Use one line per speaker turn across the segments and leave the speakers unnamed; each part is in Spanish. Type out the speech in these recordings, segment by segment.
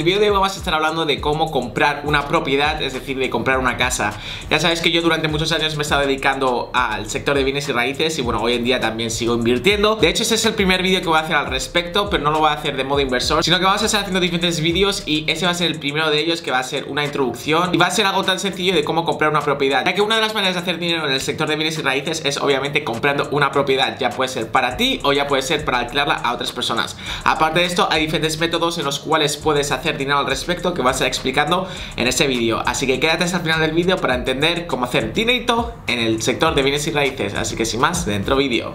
El vídeo de hoy vamos a estar hablando de cómo comprar una propiedad, es decir, de comprar una casa. Ya sabes que yo durante muchos años me he estado dedicando al sector de bienes y raíces y bueno, hoy en día también sigo invirtiendo. De hecho, ese es el primer vídeo que voy a hacer al respecto, pero no lo voy a hacer de modo inversor, sino que vamos a estar haciendo diferentes vídeos y ese va a ser el primero de ellos que va a ser una introducción y va a ser algo tan sencillo de cómo comprar una propiedad. Ya que una de las maneras de hacer dinero en el sector de bienes y raíces es obviamente comprando una propiedad, ya puede ser para ti o ya puede ser para alquilarla a otras personas. Aparte de esto, hay diferentes métodos en los cuales puedes hacer dinero al respecto que vas a ir explicando en este vídeo. Así que quédate hasta el final del vídeo para entender cómo hacer dinero en el sector de bienes y raíces. Así que sin más, dentro vídeo.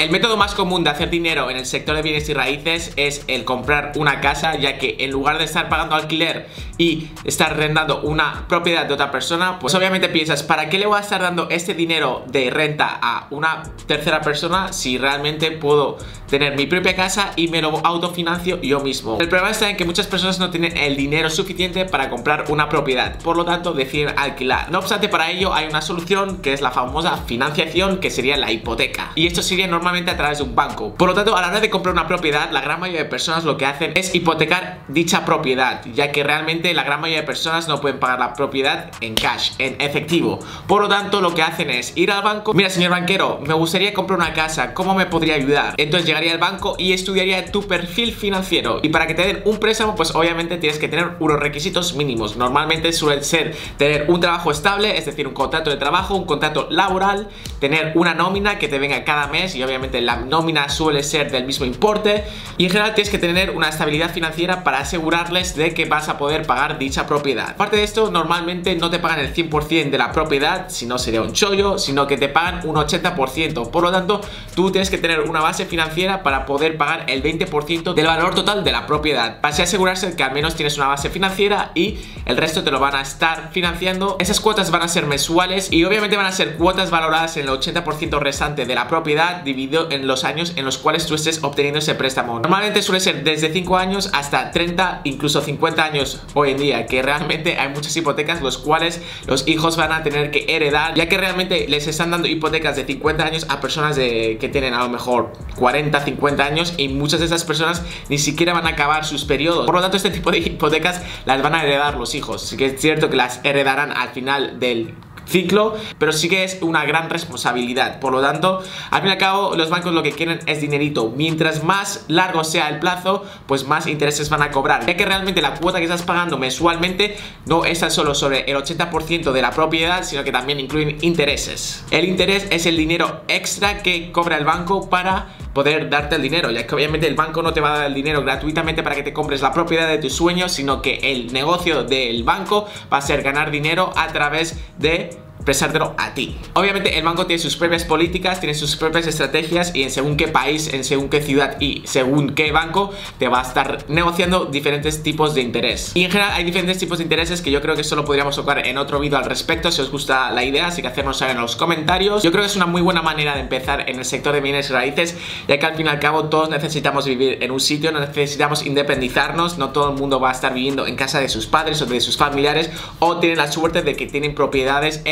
El método más común de hacer dinero en el sector de bienes y raíces es el comprar una casa, ya que en lugar de estar pagando alquiler y estar rentando una propiedad de otra persona, pues obviamente piensas, ¿para qué le voy a estar dando este dinero de renta a una tercera persona si realmente puedo tener mi propia casa y me lo autofinancio yo mismo? El problema está en que muchas personas no tienen el dinero suficiente para comprar una propiedad, por lo tanto deciden alquilar. No obstante, para ello hay una solución que es la famosa financiación, que sería la hipoteca. Y esto sería normal a través de un banco. Por lo tanto, a la hora de comprar una propiedad, la gran mayoría de personas lo que hacen es hipotecar dicha propiedad, ya que realmente la gran mayoría de personas no pueden pagar la propiedad en cash, en efectivo. Por lo tanto, lo que hacen es ir al banco, mira señor banquero, me gustaría comprar una casa, ¿cómo me podría ayudar? Entonces llegaría al banco y estudiaría tu perfil financiero. Y para que te den un préstamo, pues obviamente tienes que tener unos requisitos mínimos. Normalmente suele ser tener un trabajo estable, es decir, un contrato de trabajo, un contrato laboral, tener una nómina que te venga cada mes y obviamente la nómina suele ser del mismo importe y en general tienes que tener una estabilidad financiera para asegurarles de que vas a poder pagar dicha propiedad. Aparte de esto, normalmente no te pagan el 100% de la propiedad, si no sería un chollo, sino que te pagan un 80%. Por lo tanto, tú tienes que tener una base financiera para poder pagar el 20% del valor total de la propiedad. Así asegurarse que al menos tienes una base financiera y el resto te lo van a estar financiando. Esas cuotas van a ser mensuales y obviamente van a ser cuotas valoradas en el 80% restante de la propiedad en los años en los cuales tú estés obteniendo ese préstamo. Normalmente suele ser desde 5 años hasta 30, incluso 50 años hoy en día, que realmente hay muchas hipotecas los cuales los hijos van a tener que heredar, ya que realmente les están dando hipotecas de 50 años a personas de, que tienen a lo mejor 40, 50 años y muchas de esas personas ni siquiera van a acabar sus periodos. Por lo tanto, este tipo de hipotecas las van a heredar los hijos. Así que es cierto que las heredarán al final del ciclo, pero sí que es una gran responsabilidad. Por lo tanto, al fin y al cabo, los bancos lo que quieren es dinerito. Mientras más largo sea el plazo, pues más intereses van a cobrar. Ya que realmente la cuota que estás pagando mensualmente no está solo sobre el 80% de la propiedad, sino que también incluyen intereses. El interés es el dinero extra que cobra el banco para poder darte el dinero, ya que obviamente el banco no te va a dar el dinero gratuitamente para que te compres la propiedad de tus sueños, sino que el negocio del banco va a ser ganar dinero a través de prestártelo a ti. Obviamente el banco tiene sus propias políticas, tiene sus propias estrategias y en según qué país, en según qué ciudad y según qué banco te va a estar negociando diferentes tipos de interés. Y en general hay diferentes tipos de intereses que yo creo que solo podríamos tocar en otro vídeo al respecto si os gusta la idea, así que hacernos saber en los comentarios. Yo creo que es una muy buena manera de empezar en el sector de bienes y raíces, ya que al fin y al cabo todos necesitamos vivir en un sitio, necesitamos independizarnos, no todo el mundo va a estar viviendo en casa de sus padres o de sus familiares o tienen la suerte de que tienen propiedades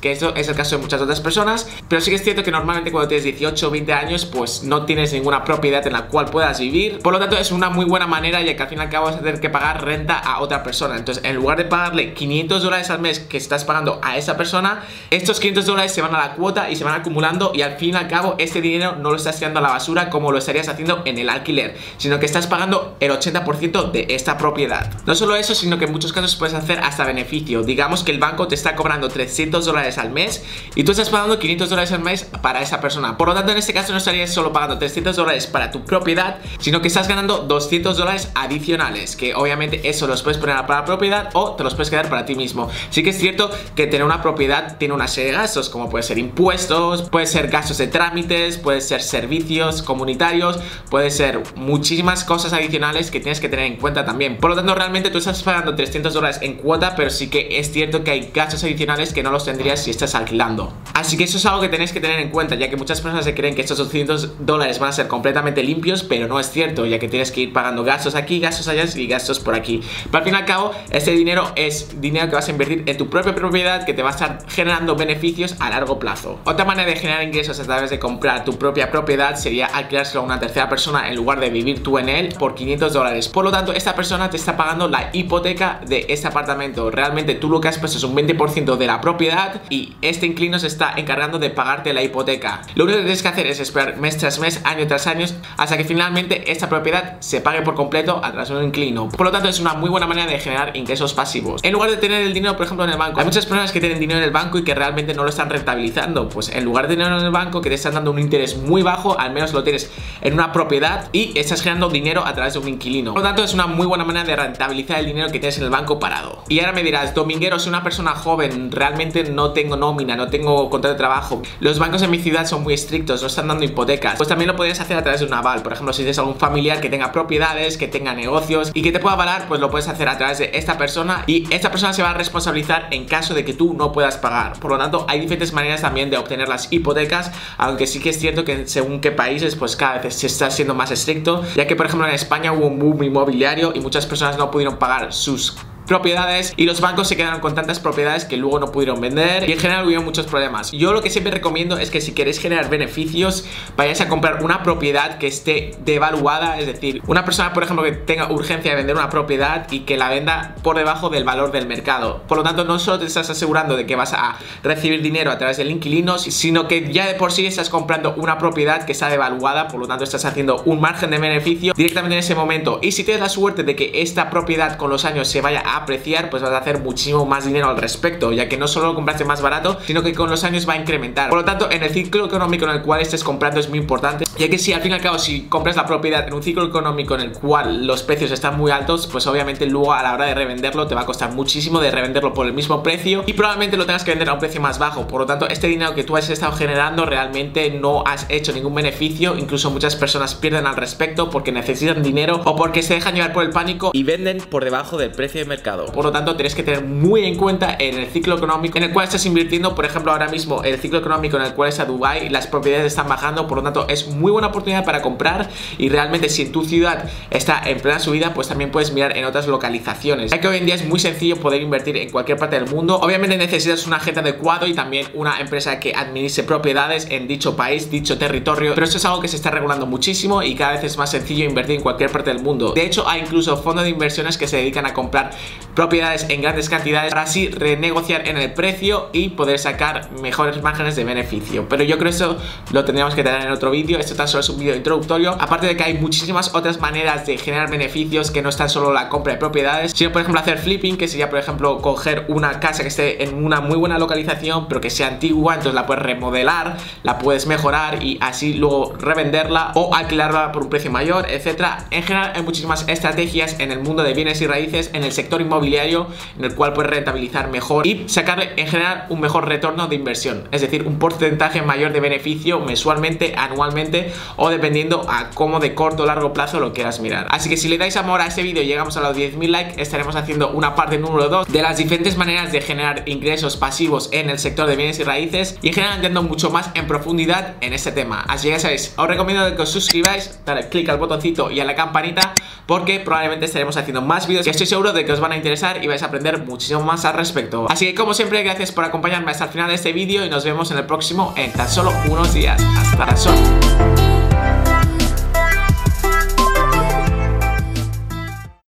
que eso es el caso de muchas otras personas, pero sí que es cierto que normalmente cuando tienes 18 o 20 años, pues no tienes ninguna propiedad en la cual puedas vivir, por lo tanto es una muy buena manera ya que al fin y al cabo vas a tener que pagar renta a otra persona, entonces en lugar de pagarle 500 dólares al mes que estás pagando a esa persona, estos 500 dólares se van a la cuota y se van acumulando y al fin y al cabo este dinero no lo estás tirando a la basura como lo estarías haciendo en el alquiler, sino que estás pagando el 80% de esta propiedad. No solo eso, sino que en muchos casos puedes hacer hasta beneficio, digamos que el banco te está cobrando 300 300 dólares al mes y tú estás pagando 500 dólares al mes para esa persona. Por lo tanto, en este caso no estarías solo pagando 300 dólares para tu propiedad, sino que estás ganando 200 dólares adicionales, que obviamente eso los puedes poner para la propiedad o te los puedes quedar para ti mismo. Sí que es cierto que tener una propiedad tiene una serie de gastos, como puede ser impuestos, puede ser gastos de trámites, puede ser servicios comunitarios, puede ser muchísimas cosas adicionales que tienes que tener en cuenta también. Por lo tanto, realmente tú estás pagando 300 dólares en cuota, pero sí que es cierto que hay gastos adicionales que no los tendrías si estás alquilando. Así que eso es algo que tenéis que tener en cuenta, ya que muchas personas se creen que estos 200 dólares van a ser completamente limpios, pero no es cierto, ya que tienes que ir pagando gastos aquí, gastos allá y gastos por aquí. Pero al fin y al cabo, este dinero es dinero que vas a invertir en tu propia propiedad que te va a estar generando beneficios a largo plazo. Otra manera de generar ingresos a través de comprar tu propia propiedad sería alquilárselo a una tercera persona en lugar de vivir tú en él por 500 dólares. Por lo tanto, esta persona te está pagando la hipoteca de este apartamento. Realmente tú lo que has puesto es un 20% de la propiedad y este inquilino se está encargando de pagarte la hipoteca. Lo único que tienes que hacer es esperar mes tras mes, año tras año, hasta que finalmente esta propiedad se pague por completo a través de un inquilino. Por lo tanto, es una muy buena manera de generar ingresos pasivos. En lugar de tener el dinero, por ejemplo, en el banco, hay muchas personas que tienen dinero en el banco y que realmente no lo están rentabilizando. Pues en lugar de tenerlo en el banco, que te están dando un interés muy bajo, al menos lo tienes en una propiedad y estás generando dinero a través de un inquilino. Por lo tanto, es una muy buena manera de rentabilizar el dinero que tienes en el banco parado. Y ahora me dirás, Dominguero, soy una persona joven, realmente no tengo nómina, no tengo contrato de trabajo. Los bancos en mi ciudad son muy estrictos, no están dando hipotecas. Pues también lo podrías hacer a través de un aval. Por ejemplo, si tienes algún familiar que tenga propiedades, que tenga negocios y que te pueda avalar, pues lo puedes hacer a través de esta persona y esta persona se va a responsabilizar en caso de que tú no puedas pagar. Por lo tanto, hay diferentes maneras también de obtener las hipotecas, aunque sí que es cierto que según qué países, pues cada vez se está siendo más estricto, ya que por ejemplo en España hubo un boom inmobiliario y muchas personas no pudieron pagar sus propiedades y los bancos se quedaron con tantas propiedades que luego no pudieron vender y en general hubo muchos problemas. Yo lo que siempre recomiendo es que si queréis generar beneficios vayáis a comprar una propiedad que esté devaluada, es decir, una persona por ejemplo que tenga urgencia de vender una propiedad y que la venda por debajo del valor del mercado. Por lo tanto, no solo te estás asegurando de que vas a recibir dinero a través del inquilino, sino que ya de por sí estás comprando una propiedad que está devaluada, por lo tanto estás haciendo un margen de beneficio directamente en ese momento. Y si tienes la suerte de que esta propiedad con los años se vaya a apreciar, pues vas a hacer muchísimo más dinero al respecto, ya que no solo lo compraste más barato, sino que con los años va a incrementar. Por lo tanto, en el ciclo económico en el cual estés comprando es muy importante, ya que si al fin y al cabo, si compras la propiedad en un ciclo económico en el cual los precios están muy altos, pues obviamente luego a la hora de revenderlo te va a costar muchísimo de revenderlo por el mismo precio y probablemente lo tengas que vender a un precio más bajo. Por lo tanto, este dinero que tú has estado generando realmente no has hecho ningún beneficio, incluso muchas personas pierden al respecto porque necesitan dinero o porque se dejan llevar por el pánico y venden por debajo del precio de mercado. Por lo tanto, tienes que tener muy en cuenta en el ciclo económico en el cual estás invirtiendo. Por ejemplo, ahora mismo el ciclo económico en el cual está Dubai, las propiedades están bajando, por lo tanto, es muy buena oportunidad para comprar. Y realmente, si en tu ciudad está en plena subida, pues también puedes mirar en otras localizaciones. Ya que hoy en día es muy sencillo poder invertir en cualquier parte del mundo. Obviamente, necesitas un agente adecuado y también una empresa que administre propiedades en dicho país, dicho territorio. Pero eso es algo que se está regulando muchísimo y cada vez es más sencillo invertir en cualquier parte del mundo. De hecho, hay incluso fondos de inversiones que se dedican a comprar propiedades en grandes cantidades para así renegociar en el precio y poder sacar mejores márgenes de beneficio. Pero yo creo que eso lo tendríamos que tener en otro vídeo. Esto tan solo es un vídeo introductorio. Aparte de que hay muchísimas otras maneras de generar beneficios que no están solo la compra de propiedades, sino por ejemplo hacer flipping, que sería por ejemplo coger una casa que esté en una muy buena localización, pero que sea antigua, entonces la puedes remodelar, la puedes mejorar y así luego revenderla o alquilarla por un precio mayor, etcétera. En general hay muchísimas estrategias en el mundo de bienes y raíces, en el sector inmobiliario, en el cual puedes rentabilizar mejor y sacarle en general un mejor retorno de inversión, es decir, un porcentaje mayor de beneficio mensualmente, anualmente o dependiendo a cómo de corto o largo plazo lo quieras mirar. Así que si le dais amor a este vídeo y llegamos a los 10.000 likes, estaremos haciendo una parte número 2 de las diferentes maneras de generar ingresos pasivos en el sector de bienes y raíces y en general mucho más en profundidad en este tema. Así que ya sabéis, os recomiendo que os suscribáis, darle clic al botoncito y a la campanita porque probablemente estaremos haciendo más vídeos que estoy seguro de que os van interesar y vais a aprender muchísimo más al respecto. Así que como siempre, gracias por acompañarme hasta el final de este vídeo y nos vemos en el próximo en tan solo unos días. Hasta la próxima.